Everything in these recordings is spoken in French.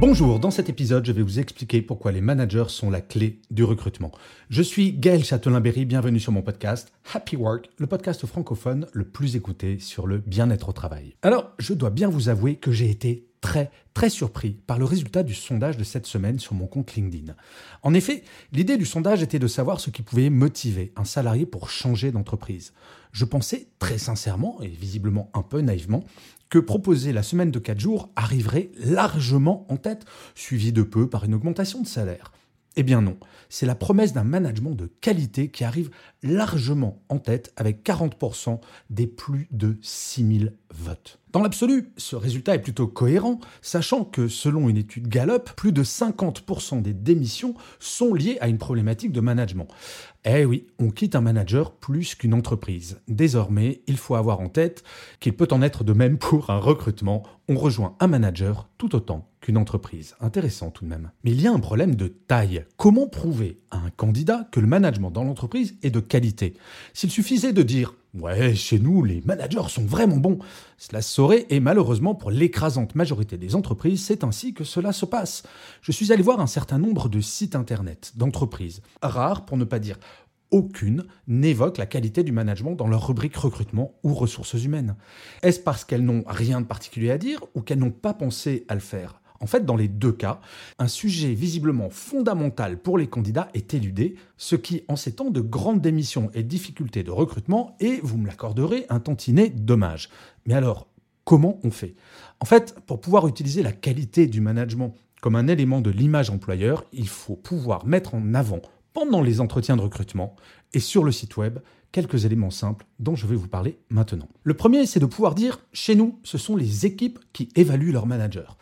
Bonjour, dans cet épisode, je vais vous expliquer pourquoi les managers sont la clé du recrutement. Je suis Gaël Châtelain-Berry, bienvenue sur mon podcast Happy Work, le podcast francophone le plus écouté sur le bien-être au travail. Alors, je dois bien vous avouer que j'ai été très très surpris par le résultat du sondage de cette semaine sur mon compte LinkedIn. En effet, l'idée du sondage était de savoir ce qui pouvait motiver un salarié pour changer d'entreprise. Je pensais très sincèrement, et visiblement un peu naïvement, que proposer la semaine de 4 jours arriverait largement en tête, suivi de peu par une augmentation de salaire. Eh bien non, c'est la promesse d'un management de qualité qui arrive largement en tête avec 40% des plus de 6000 votes. Dans l'absolu, ce résultat est plutôt cohérent, sachant que selon une étude Gallup, plus de 50% des démissions sont liées à une problématique de management. Eh oui, on quitte un manager plus qu'une entreprise. Désormais, il faut avoir en tête qu'il peut en être de même pour un recrutement. On rejoint un manager tout autant qu'une entreprise. Intéressant tout de même. Mais il y a un problème de taille. Comment prouver à un candidat que le management dans l'entreprise est de qualité? S'il suffisait de dire Ouais, chez nous, les managers sont vraiment bons. Cela se saurait et malheureusement pour l'écrasante majorité des entreprises, c'est ainsi que cela se passe. Je suis allé voir un certain nombre de sites internet d'entreprises, rares pour ne pas dire aucune, n'évoque la qualité du management dans leur rubrique recrutement ou ressources humaines. Est-ce parce qu'elles n'ont rien de particulier à dire ou qu'elles n'ont pas pensé à le faire? En fait, dans les deux cas, un sujet visiblement fondamental pour les candidats est éludé, ce qui, en ces temps de grandes démissions et difficultés de recrutement, est, vous me l'accorderez, un tantinet dommage. Mais alors, comment on fait? En fait, pour pouvoir utiliser la qualité du management comme un élément de l'image employeur, il faut pouvoir mettre en avant pendant les entretiens de recrutement et sur le site web quelques éléments simples dont je vais vous parler maintenant. Le premier, c'est de pouvoir dire, chez nous, ce sont les équipes qui évaluent leur manager.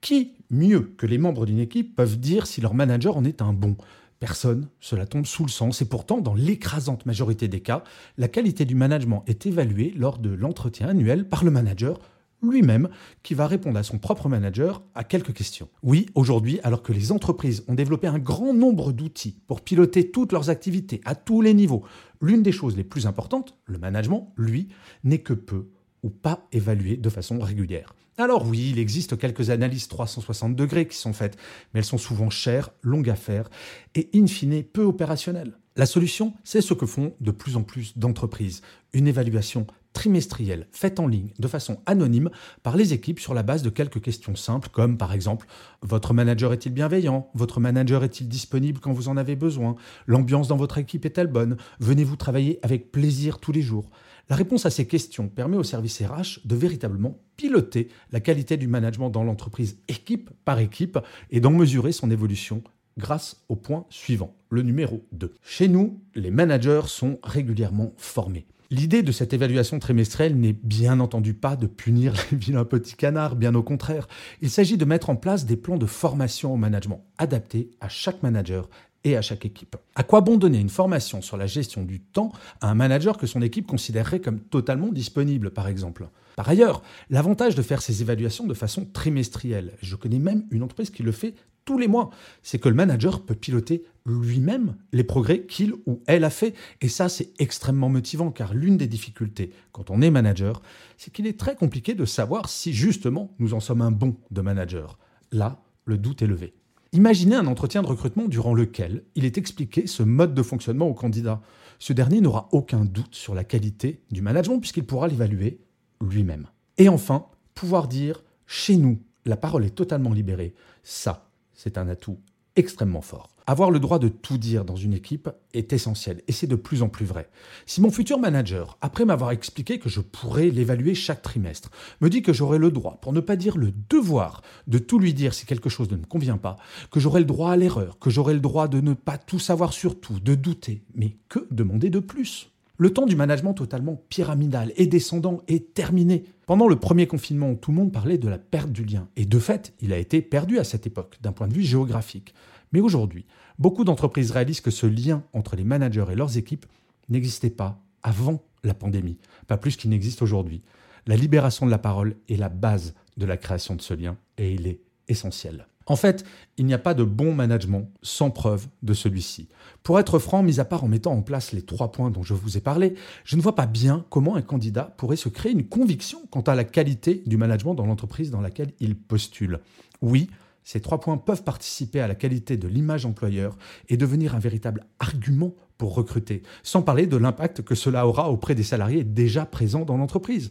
Qui, mieux que les membres d'une équipe, peuvent dire si leur manager en est un bon? Personne, cela tombe sous le sens, et pourtant, dans l'écrasante majorité des cas, la qualité du management est évaluée lors de l'entretien annuel par le manager lui-même qui va répondre à son propre manager à quelques questions. Oui, aujourd'hui, alors que les entreprises ont développé un grand nombre d'outils pour piloter toutes leurs activités à tous les niveaux, l'une des choses les plus importantes, le management, lui, n'est que peu ou pas évalué de façon régulière. Alors oui, il existe quelques analyses 360 degrés qui sont faites, mais elles sont souvent chères, longues à faire et in fine peu opérationnelles. La solution, c'est ce que font de plus en plus d'entreprises, une évaluation trimestrielle faite en ligne de façon anonyme par les équipes sur la base de quelques questions simples comme par exemple votre manager est-il bienveillant? Votre manager est-il disponible quand vous en avez besoin? L'ambiance dans votre équipe est-elle bonne? Venez-vous travailler avec plaisir tous les jours? La réponse à ces questions permet au service RH de véritablement piloter la qualité du management dans l'entreprise équipe par équipe et d'en mesurer son évolution grâce au point suivant, le numéro 2. Chez nous, les managers sont régulièrement formés. L'idée de cette évaluation trimestrielle n'est bien entendu pas de punir les vilains petits canards, bien au contraire. Il s'agit de mettre en place des plans de formation au management adaptés à chaque manager et à chaque équipe. À quoi bon donner une formation sur la gestion du temps à un manager que son équipe considérerait comme totalement disponible, par exemple? Par ailleurs, l'avantage de faire ces évaluations de façon trimestrielle, je connais même une entreprise qui le fait tous les mois, c'est que le manager peut piloter lui-même les progrès qu'il ou elle a fait. Et ça, c'est extrêmement motivant, car l'une des difficultés quand on est manager, c'est qu'il est très compliqué de savoir si justement nous en sommes un bon de manager. Là, le doute est levé. Imaginez un entretien de recrutement durant lequel il est expliqué ce mode de fonctionnement au candidat. Ce dernier n'aura aucun doute sur la qualité du management puisqu'il pourra l'évaluer lui-même. Et enfin, pouvoir dire, chez nous, la parole est totalement libérée. Ça, c'est un atout extrêmement fort. Avoir le droit de tout dire dans une équipe est essentiel et c'est de plus en plus vrai. Si mon futur manager, après m'avoir expliqué que je pourrais l'évaluer chaque trimestre, me dit que j'aurai le droit, pour ne pas dire le devoir, de tout lui dire si quelque chose ne me convient pas, que j'aurai le droit à l'erreur, que j'aurai le droit de ne pas tout savoir sur tout, de douter, mais que demander de plus? Le temps du management totalement pyramidal et descendant est terminé. Pendant le premier confinement, tout le monde parlait de la perte du lien. Et de fait, il a été perdu à cette époque, d'un point de vue géographique. Mais aujourd'hui, beaucoup d'entreprises réalisent que ce lien entre les managers et leurs équipes n'existait pas avant la pandémie, pas plus qu'il n'existe aujourd'hui. La libération de la parole est la base de la création de ce lien et il est essentiel. En fait, il n'y a pas de bon management sans preuve de celui-ci. Pour être franc, mis à part en mettant en place les trois points dont je vous ai parlé, je ne vois pas bien comment un candidat pourrait se créer une conviction quant à la qualité du management dans l'entreprise dans laquelle il postule. Oui, ces trois points peuvent participer à la qualité de l'image employeur et devenir un véritable argument pour recruter, sans parler de l'impact que cela aura auprès des salariés déjà présents dans l'entreprise.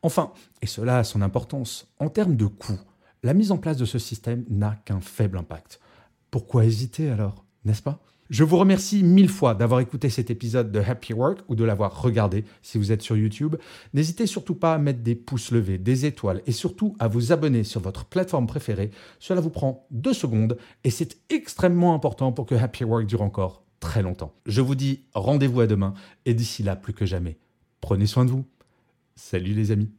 Enfin, et cela a son importance, en termes de coûts, la mise en place de ce système n'a qu'un faible impact. Pourquoi hésiter alors, n'est-ce pas? Je vous remercie mille fois d'avoir écouté cet épisode de Happy Work ou de l'avoir regardé si vous êtes sur YouTube. N'hésitez surtout pas à mettre des pouces levés, des étoiles et surtout à vous abonner sur votre plateforme préférée. Cela vous prend deux secondes et c'est extrêmement important pour que Happy Work dure encore très longtemps. Je vous dis rendez-vous à demain et d'ici là plus que jamais, prenez soin de vous. Salut les amis.